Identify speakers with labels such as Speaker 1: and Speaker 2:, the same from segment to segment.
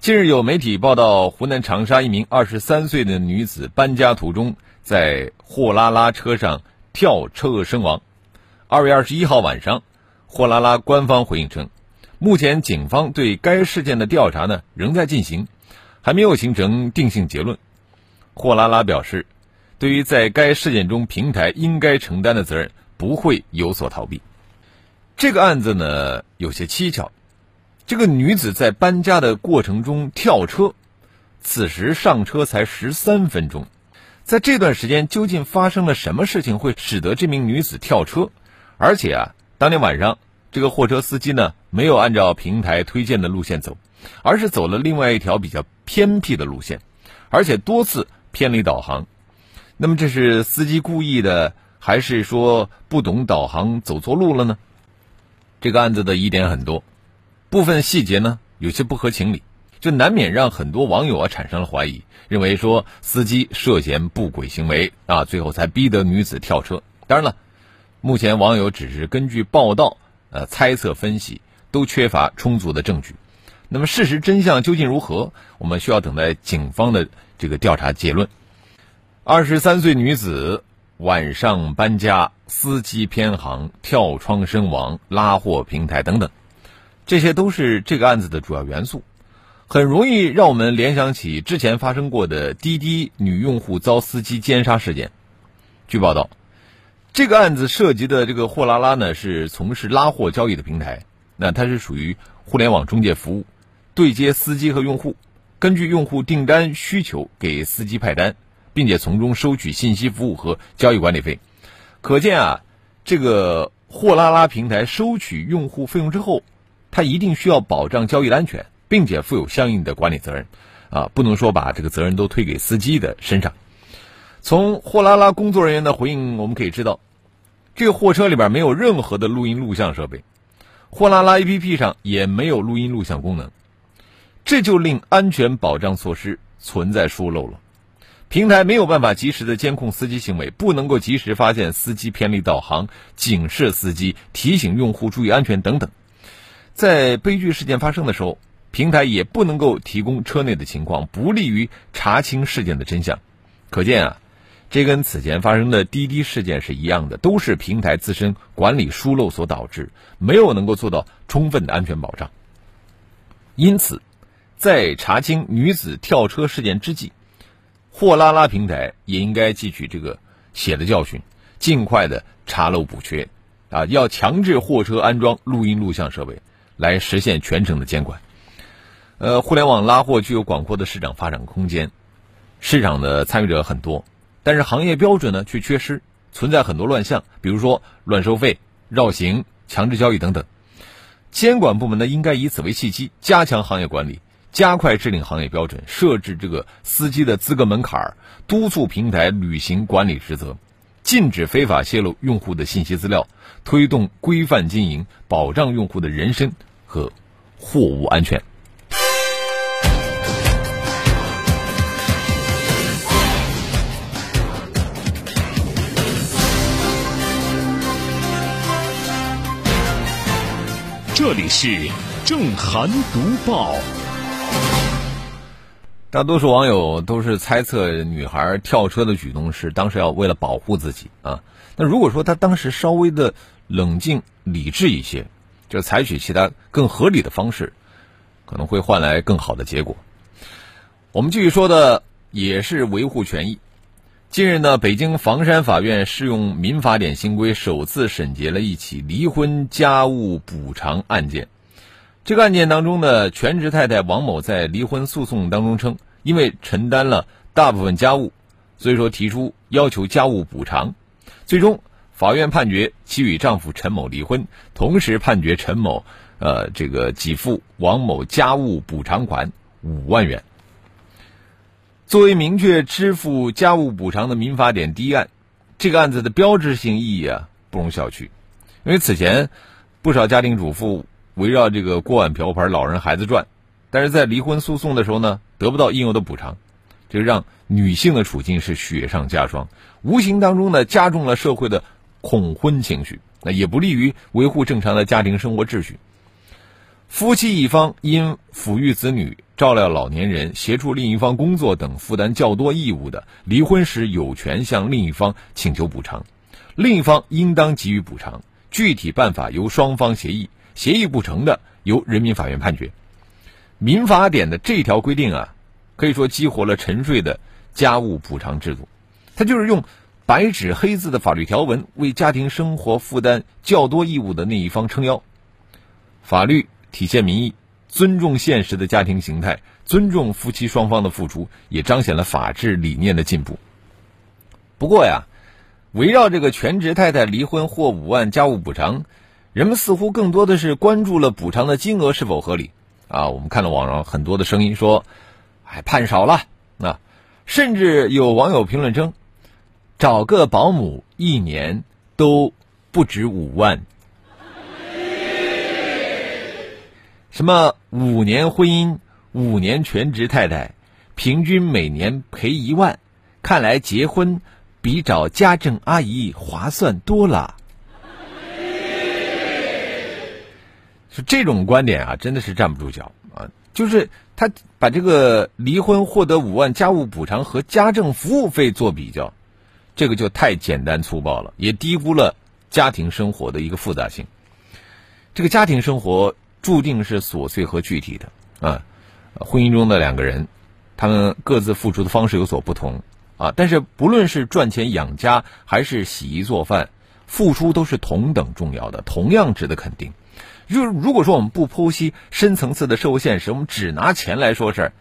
Speaker 1: 近日有媒体报道，湖南长沙一名二十三岁的女子搬家途中在货拉拉车上跳车身亡。二月二十一号晚上，货拉拉官方回应称，目前警方对该事件的调查呢仍在进行，还没有形成定性结论。货拉拉表示，对于在该事件中平台应该承担的责任，不会有所逃避。这个案子呢有些蹊跷。这个女子在搬家的过程中跳车，此时上车才十三分钟，在这段时间究竟发生了什么事情，会使得这名女子跳车？而且啊，当天晚上这个货车司机呢没有按照平台推荐的路线走，而是走了另外一条比较偏僻的路线，而且多次偏离导航。那么这是司机故意的，还是说不懂导航走错路了呢？这个案子的疑点很多。部分细节呢有些不合情理，就难免让很多网友啊产生了怀疑，认为说司机涉嫌不轨行为啊，最后才逼得女子跳车。当然了，目前网友只是根据报道呃猜测分析，都缺乏充足的证据。那么事实真相究竟如何？我们需要等待警方的这个调查结论。二十三岁女子晚上搬家，司机偏航，跳窗身亡，拉货平台等等。这些都是这个案子的主要元素，很容易让我们联想起之前发生过的滴滴女用户遭司机奸杀事件。据报道，这个案子涉及的这个货拉拉呢是从事拉货交易的平台，那它是属于互联网中介服务，对接司机和用户，根据用户订单需求给司机派单，并且从中收取信息服务和交易管理费。可见啊，这个货拉拉平台收取用户费用之后。他一定需要保障交易的安全，并且负有相应的管理责任，啊，不能说把这个责任都推给司机的身上。从货拉拉工作人员的回应，我们可以知道，这个货车里边没有任何的录音录像设备，货拉拉 APP 上也没有录音录像功能，这就令安全保障措施存在疏漏了。平台没有办法及时的监控司机行为，不能够及时发现司机偏离导航、警示司机、提醒用户注意安全等等。在悲剧事件发生的时候，平台也不能够提供车内的情况，不利于查清事件的真相。可见啊，这跟此前发生的滴滴事件是一样的，都是平台自身管理疏漏所导致，没有能够做到充分的安全保障。因此，在查清女子跳车事件之际，货拉拉平台也应该汲取这个血的教训，尽快的查漏补缺，啊，要强制货车安装录音录像设备。来实现全程的监管。呃，互联网拉货具有广阔的市场发展空间，市场的参与者很多，但是行业标准呢却缺失，存在很多乱象，比如说乱收费、绕行、强制交易等等。监管部门呢应该以此为契机，加强行业管理，加快制定行业标准，设置这个司机的资格门槛，督促平台履行管理职责，禁止非法泄露用户的信息资料，推动规范经营，保障用户的人身。和货物安全。
Speaker 2: 这里是正涵读报。
Speaker 1: 大多数网友都是猜测女孩跳车的举动是当时要为了保护自己啊。那如果说她当时稍微的冷静理智一些。就采取其他更合理的方式，可能会换来更好的结果。我们继续说的也是维护权益。近日呢，北京房山法院适用民法典新规，首次审结了一起离婚家务补偿案件。这个案件当中呢，全职太太王某在离婚诉讼当中称，因为承担了大部分家务，所以说提出要求家务补偿，最终。法院判决其与丈夫陈某离婚，同时判决陈某，呃，这个给付王某家务补偿款五万元。作为明确支付家务补偿的民法典第一案，这个案子的标志性意义啊不容小觑。因为此前不少家庭主妇围绕这个锅碗瓢盆、老人孩子转，但是在离婚诉讼的时候呢，得不到应有的补偿，这让女性的处境是雪上加霜，无形当中呢加重了社会的恐婚情绪，那也不利于维护正常的家庭生活秩序。夫妻一方因抚育子女、照料老年人、协助另一方工作等负担较多义务的，离婚时有权向另一方请求补偿，另一方应当给予补偿，具体办法由双方协议，协议不成的由人民法院判决。民法典的这条规定啊，可以说激活了沉睡的家务补偿制度，它就是用白纸黑字的法律条文为家庭生活负担较多义务的那一方撑腰，法律。体现民意，尊重现实的家庭形态，尊重夫妻双方的付出，也彰显了法治理念的进步。不过呀，围绕这个全职太太离婚获五万家务补偿，人们似乎更多的是关注了补偿的金额是否合理啊。我们看到网上很多的声音说，还判少了啊，甚至有网友评论称，找个保姆一年都不止五万。什么五年婚姻，五年全职太太，平均每年赔一万，看来结婚比找家政阿姨划算多了。是这种观点啊，真的是站不住脚啊！就是他把这个离婚获得五万家务补偿和家政服务费做比较，这个就太简单粗暴了，也低估了家庭生活的一个复杂性。这个家庭生活。注定是琐碎和具体的啊，婚姻中的两个人，他们各自付出的方式有所不同啊，但是不论是赚钱养家还是洗衣做饭，付出都是同等重要的，同样值得肯定。就是如果说我们不剖析深层次的社会现实，我们只拿钱来说事儿，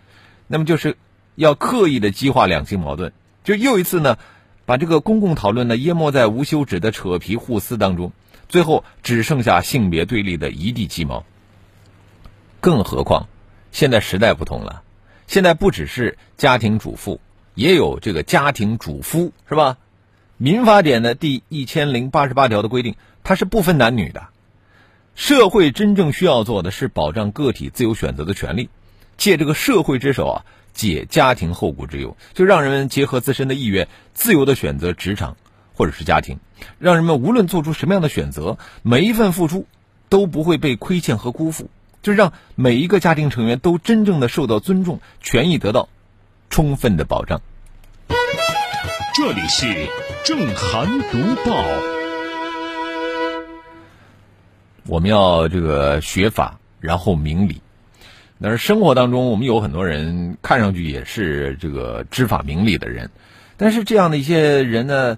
Speaker 1: 那么就是要刻意的激化两性矛盾，就又一次呢，把这个公共讨论呢淹没在无休止的扯皮互撕当中，最后只剩下性别对立的一地鸡毛。更何况，现在时代不同了，现在不只是家庭主妇，也有这个家庭主夫，是吧？民法典的第一千零八十八条的规定，它是不分男女的。社会真正需要做的是保障个体自由选择的权利，借这个社会之手啊，解家庭后顾之忧，就让人们结合自身的意愿，自由的选择职场或者是家庭，让人们无论做出什么样的选择，每一份付出都不会被亏欠和辜负。就让每一个家庭成员都真正的受到尊重，权益得到充分的保障。
Speaker 2: 这里是正涵读报，
Speaker 1: 我们要这个学法，然后明理。但是生活当中，我们有很多人看上去也是这个知法明理的人，但是这样的一些人呢，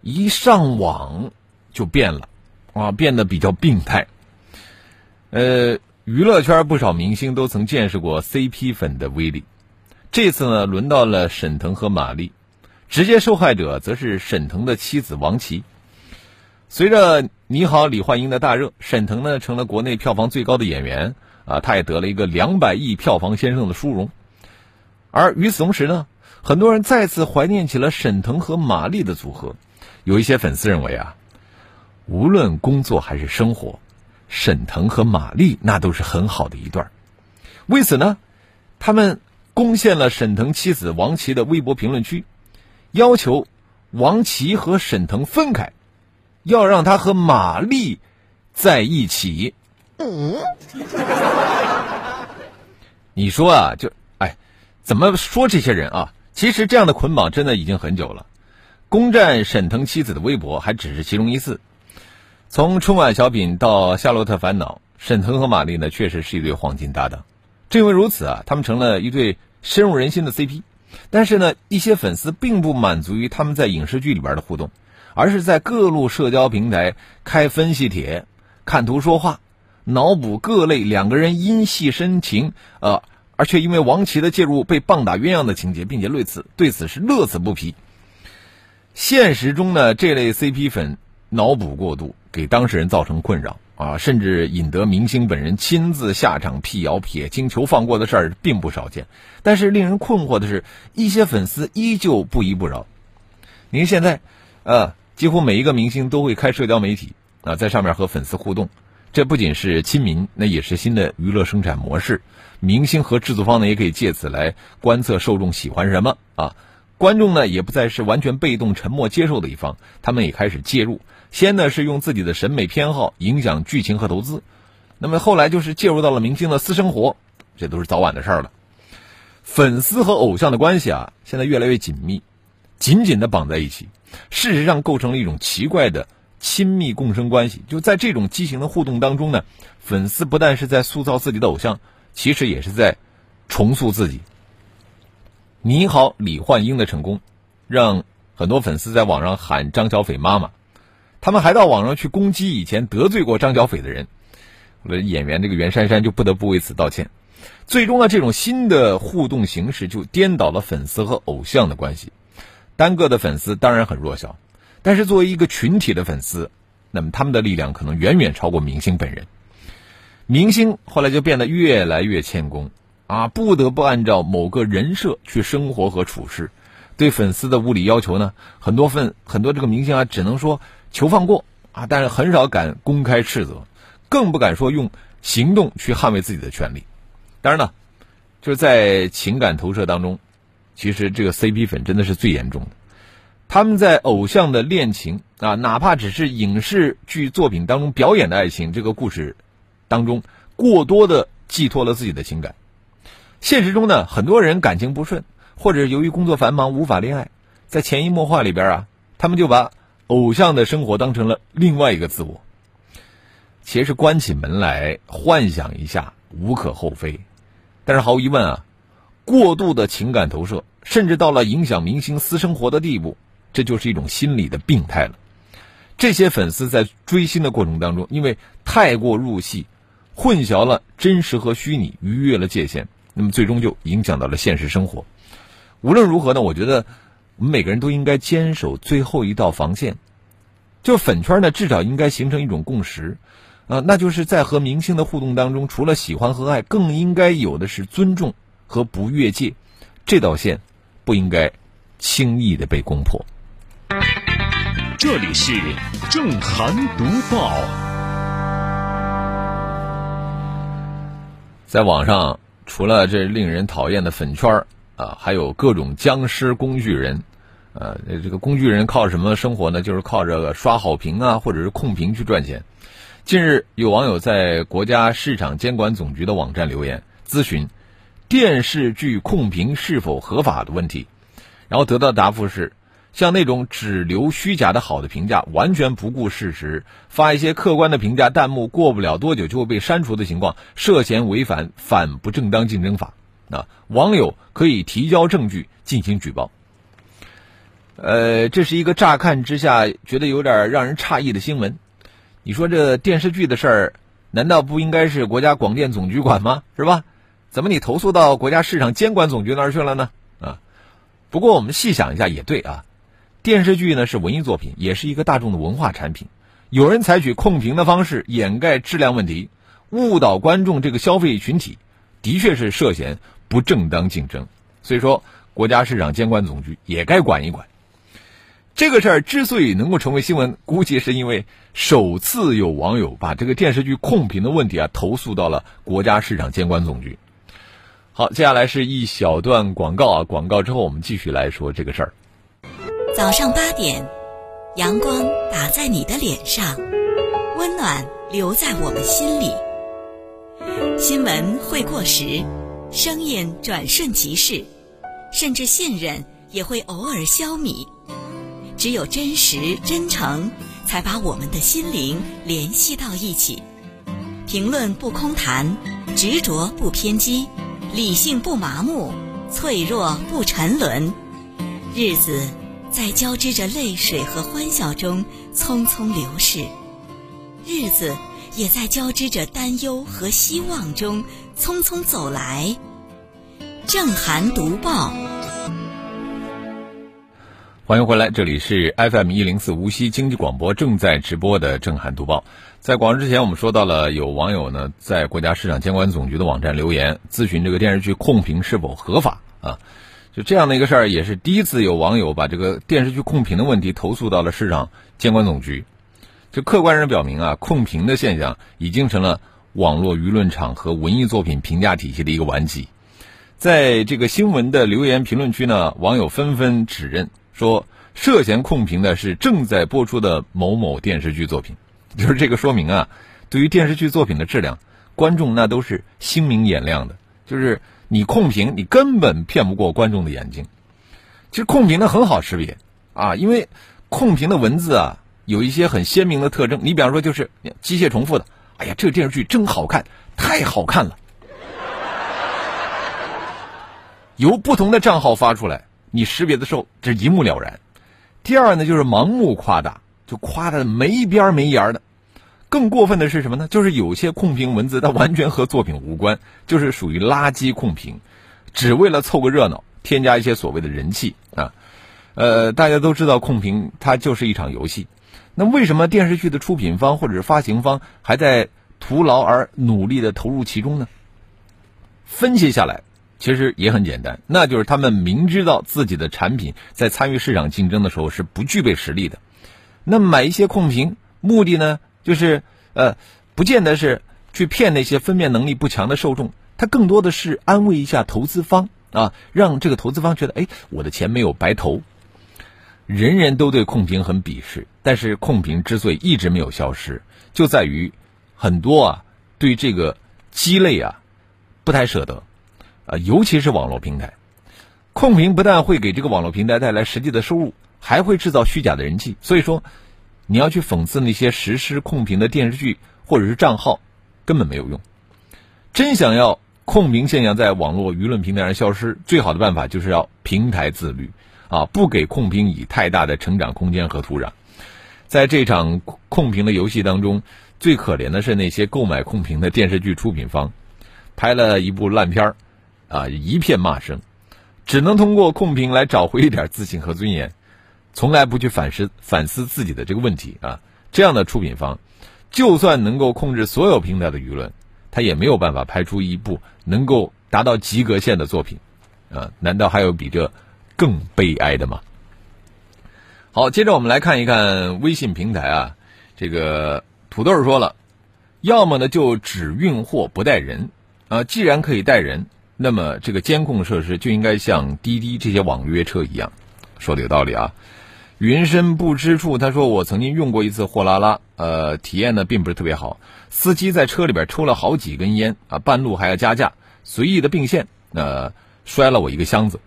Speaker 1: 一上网就变了啊，变得比较病态。呃。娱乐圈不少明星都曾见识过 CP 粉的威力，这次呢，轮到了沈腾和马丽，直接受害者则是沈腾的妻子王琦。随着《你好，李焕英》的大热，沈腾呢成了国内票房最高的演员啊，他也得了一个两百亿票房先生的殊荣。而与此同时呢，很多人再次怀念起了沈腾和马丽的组合。有一些粉丝认为啊，无论工作还是生活。沈腾和马丽那都是很好的一对儿，为此呢，他们攻陷了沈腾妻子王琦的微博评论区，要求王琦和沈腾分开，要让他和马丽在一起。嗯，你说啊，就哎，怎么说这些人啊？其实这样的捆绑真的已经很久了，攻占沈腾妻子的微博还只是其中一次。从春晚小品到《夏洛特烦恼》，沈腾和马丽呢确实是一对黄金搭档。正因为如此啊，他们成了一对深入人心的 CP。但是呢，一些粉丝并不满足于他们在影视剧里边的互动，而是在各路社交平台开分析帖、看图说话、脑补各类两个人因戏深情，呃，而却因为王琦的介入被棒打鸳鸯的情节，并且对此对此是乐此不疲。现实中呢，这类 CP 粉脑补过度。给当事人造成困扰啊，甚至引得明星本人亲自下场辟谣、撇清求放过的事儿并不少见。但是令人困惑的是，一些粉丝依旧不依不饶。您现在，呃，几乎每一个明星都会开社交媒体啊，在上面和粉丝互动。这不仅是亲民，那也是新的娱乐生产模式。明星和制作方呢，也可以借此来观测受众喜欢什么啊。观众呢，也不再是完全被动、沉默接受的一方，他们也开始介入。先呢是用自己的审美偏好影响剧情和投资，那么后来就是介入到了明星的私生活，这都是早晚的事儿了。粉丝和偶像的关系啊，现在越来越紧密，紧紧的绑在一起，事实上构成了一种奇怪的亲密共生关系。就在这种畸形的互动当中呢，粉丝不但是在塑造自己的偶像，其实也是在重塑自己。你好，李焕英的成功，让很多粉丝在网上喊张小斐妈妈，他们还到网上去攻击以前得罪过张小斐的人。我的演员这个袁姗姗就不得不为此道歉。最终呢，这种新的互动形式就颠倒了粉丝和偶像的关系。单个的粉丝当然很弱小，但是作为一个群体的粉丝，那么他们的力量可能远远超过明星本人。明星后来就变得越来越谦恭。啊，不得不按照某个人设去生活和处事，对粉丝的无理要求呢，很多份很多这个明星啊，只能说求放过啊，但是很少敢公开斥责，更不敢说用行动去捍卫自己的权利。当然了，就是在情感投射当中，其实这个 CP 粉真的是最严重的，他们在偶像的恋情啊，哪怕只是影视剧作品当中表演的爱情这个故事当中，过多的寄托了自己的情感。现实中呢，很多人感情不顺，或者由于工作繁忙无法恋爱，在潜移默化里边啊，他们就把偶像的生活当成了另外一个自我。其实关起门来幻想一下无可厚非，但是毫无疑问啊，过度的情感投射，甚至到了影响明星私生活的地步，这就是一种心理的病态了。这些粉丝在追星的过程当中，因为太过入戏，混淆了真实和虚拟，逾越了界限。那么最终就影响到了现实生活。无论如何呢，我觉得我们每个人都应该坚守最后一道防线。就粉圈呢，至少应该形成一种共识，啊，那就是在和明星的互动当中，除了喜欢和爱，更应该有的是尊重和不越界。这道线不应该轻易的被攻破。
Speaker 2: 这里是正涵读报，
Speaker 1: 在网上。除了这令人讨厌的粉圈啊，还有各种僵尸工具人，呃，这个工具人靠什么生活呢？就是靠着刷好评啊，或者是控评去赚钱。近日，有网友在国家市场监管总局的网站留言咨询电视剧控评是否合法的问题，然后得到答复是。像那种只留虚假的好的评价，完全不顾事实，发一些客观的评价，弹幕过不了多久就会被删除的情况，涉嫌违反反不正当竞争法。啊，网友可以提交证据进行举报。呃，这是一个乍看之下觉得有点让人诧异的新闻。你说这电视剧的事儿，难道不应该是国家广电总局管吗？是吧？怎么你投诉到国家市场监管总局那儿去了呢？啊，不过我们细想一下也对啊。电视剧呢是文艺作品，也是一个大众的文化产品。有人采取控评的方式掩盖质量问题，误导观众这个消费群体，的确是涉嫌不正当竞争。所以说，国家市场监管总局也该管一管。这个事儿之所以能够成为新闻，估计是因为首次有网友把这个电视剧控评的问题啊投诉到了国家市场监管总局。好，接下来是一小段广告啊，广告之后我们继续来说这个事儿。
Speaker 3: 早上八点，阳光打在你的脸上，温暖留在我们心里。新闻会过时，声音转瞬即逝，甚至信任也会偶尔消弭。只有真实真诚，才把我们的心灵联系到一起。评论不空谈，执着不偏激，理性不麻木，脆弱不沉沦。日子。在交织着泪水和欢笑中匆匆流逝，日子也在交织着担忧和希望中匆匆走来。正涵读报，
Speaker 1: 欢迎回来，这里是 FM 一零四无锡经济广播正在直播的《正涵读报》。在广告之前，我们说到了有网友呢在国家市场监管总局的网站留言咨询这个电视剧控评是否合法啊？就这样的一个事儿，也是第一次有网友把这个电视剧控评的问题投诉到了市场监管总局。就客观上表明啊，控评的现象已经成了网络舆论场和文艺作品评价体系的一个顽疾。在这个新闻的留言评论区呢，网友纷纷指认。说涉嫌控评的是正在播出的某某电视剧作品，就是这个说明啊，对于电视剧作品的质量，观众那都是心明眼亮的。就是你控屏，你根本骗不过观众的眼睛。其实控屏的很好识别啊，因为控屏的文字啊有一些很鲜明的特征。你比方说就是机械重复的，哎呀，这电视剧真好看，太好看了，由不同的账号发出来。你识别的时候，这一目了然。第二呢，就是盲目夸大，就夸的没边没沿的。更过分的是什么呢？就是有些控评文字，它完全和作品无关，就是属于垃圾控评，只为了凑个热闹，添加一些所谓的人气啊。呃，大家都知道控评它就是一场游戏，那为什么电视剧的出品方或者是发行方还在徒劳而努力的投入其中呢？分析下来。其实也很简单，那就是他们明知道自己的产品在参与市场竞争的时候是不具备实力的，那买一些控评，目的呢就是呃，不见得是去骗那些分辨能力不强的受众，他更多的是安慰一下投资方啊，让这个投资方觉得哎，我的钱没有白投。人人都对控评很鄙视，但是控评之所以一直没有消失，就在于很多啊对这个鸡肋啊不太舍得。啊，尤其是网络平台，控评不但会给这个网络平台带来实际的收入，还会制造虚假的人气。所以说，你要去讽刺那些实施控评的电视剧或者是账号，根本没有用。真想要控评现象在网络舆论平台上消失，最好的办法就是要平台自律啊，不给控评以太大的成长空间和土壤。在这场控评的游戏当中，最可怜的是那些购买控评的电视剧出品方，拍了一部烂片儿。啊，一片骂声，只能通过控评来找回一点自信和尊严，从来不去反思反思自己的这个问题啊。这样的出品方，就算能够控制所有平台的舆论，他也没有办法拍出一部能够达到及格线的作品啊。难道还有比这更悲哀的吗？好，接着我们来看一看微信平台啊，这个土豆说了，要么呢就只运货不带人啊，既然可以带人。那么这个监控设施就应该像滴滴这些网约车一样，说的有道理啊。云深不知处，他说我曾经用过一次货拉拉，呃，体验呢并不是特别好。司机在车里边抽了好几根烟啊，半路还要加价，随意的并线，呃，摔了我一个箱子。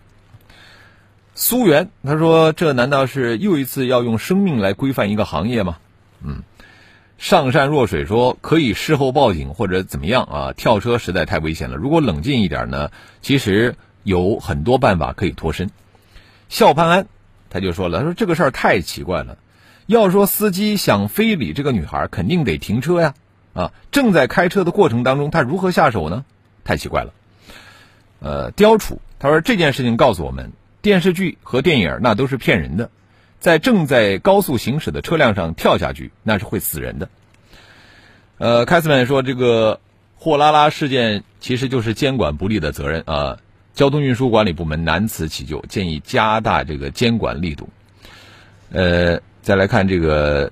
Speaker 1: 苏源他说这难道是又一次要用生命来规范一个行业吗？嗯。上善若水说可以事后报警或者怎么样啊？跳车实在太危险了。如果冷静一点呢，其实有很多办法可以脱身。笑潘安他就说了，他说这个事儿太奇怪了。要说司机想非礼这个女孩，肯定得停车呀啊！正在开车的过程当中，他如何下手呢？太奇怪了。呃，刁楚他说这件事情告诉我们，电视剧和电影那都是骗人的。在正在高速行驶的车辆上跳下去，那是会死人的。呃，凯斯曼说，这个货拉拉事件其实就是监管不力的责任啊。交通运输管理部门难辞其咎，建议加大这个监管力度。呃，再来看这个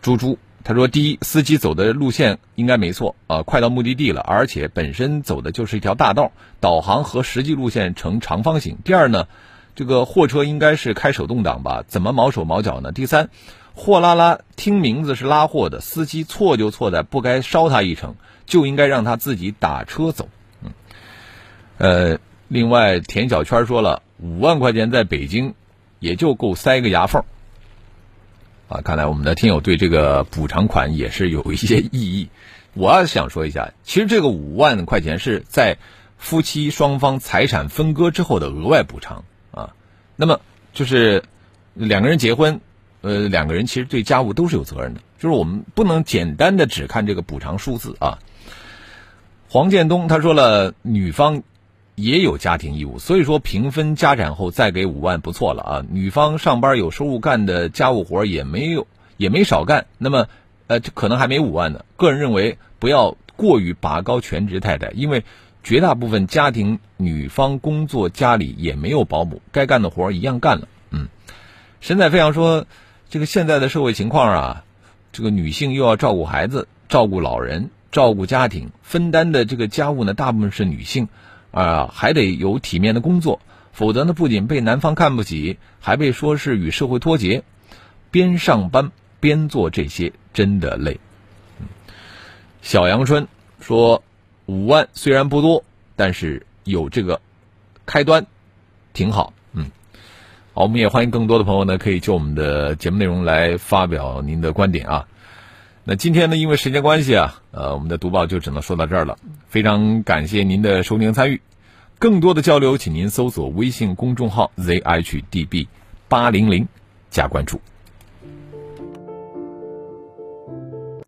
Speaker 1: 猪猪，他说：第一，司机走的路线应该没错啊，快到目的地了，而且本身走的就是一条大道，导航和实际路线呈长方形。第二呢？这个货车应该是开手动挡吧？怎么毛手毛脚呢？第三，货拉拉听名字是拉货的，司机错就错在不该捎他一程，就应该让他自己打车走。嗯，呃，另外田小圈说了，五万块钱在北京也就够塞个牙缝。啊，看来我们的听友对这个补偿款也是有一些异议。我要想说一下，其实这个五万块钱是在夫妻双方财产分割之后的额外补偿啊。那么就是两个人结婚，呃，两个人其实对家务都是有责任的，就是我们不能简单的只看这个补偿数字啊。黄建东他说了，女方也有家庭义务，所以说平分家产后再给五万不错了啊。女方上班有收入，干的家务活也没有也没少干，那么呃可能还没五万呢。个人认为不要过于拔高全职太太，因为绝大部分家庭女方工作家里也没有保姆，该干的活一样干了。嗯，神采飞扬说，这个现在的社会情况啊，这个女性又要照顾孩子、照顾老人、照顾家庭，分担的这个家务呢，大部分是女性。啊，还得有体面的工作，否则呢，不仅被男方看不起，还被说是与社会脱节。边上班边做这些，真的累。小阳春说：“五万虽然不多，但是有这个开端，挺好。”嗯，好，我们也欢迎更多的朋友呢，可以就我们的节目内容来发表您的观点啊。那今天呢，因为时间关系啊，呃，我们的读报就只能说到这儿了。非常感谢您的收听参与，更多的交流，请您搜索微信公众号 zhdb 八零零加关注。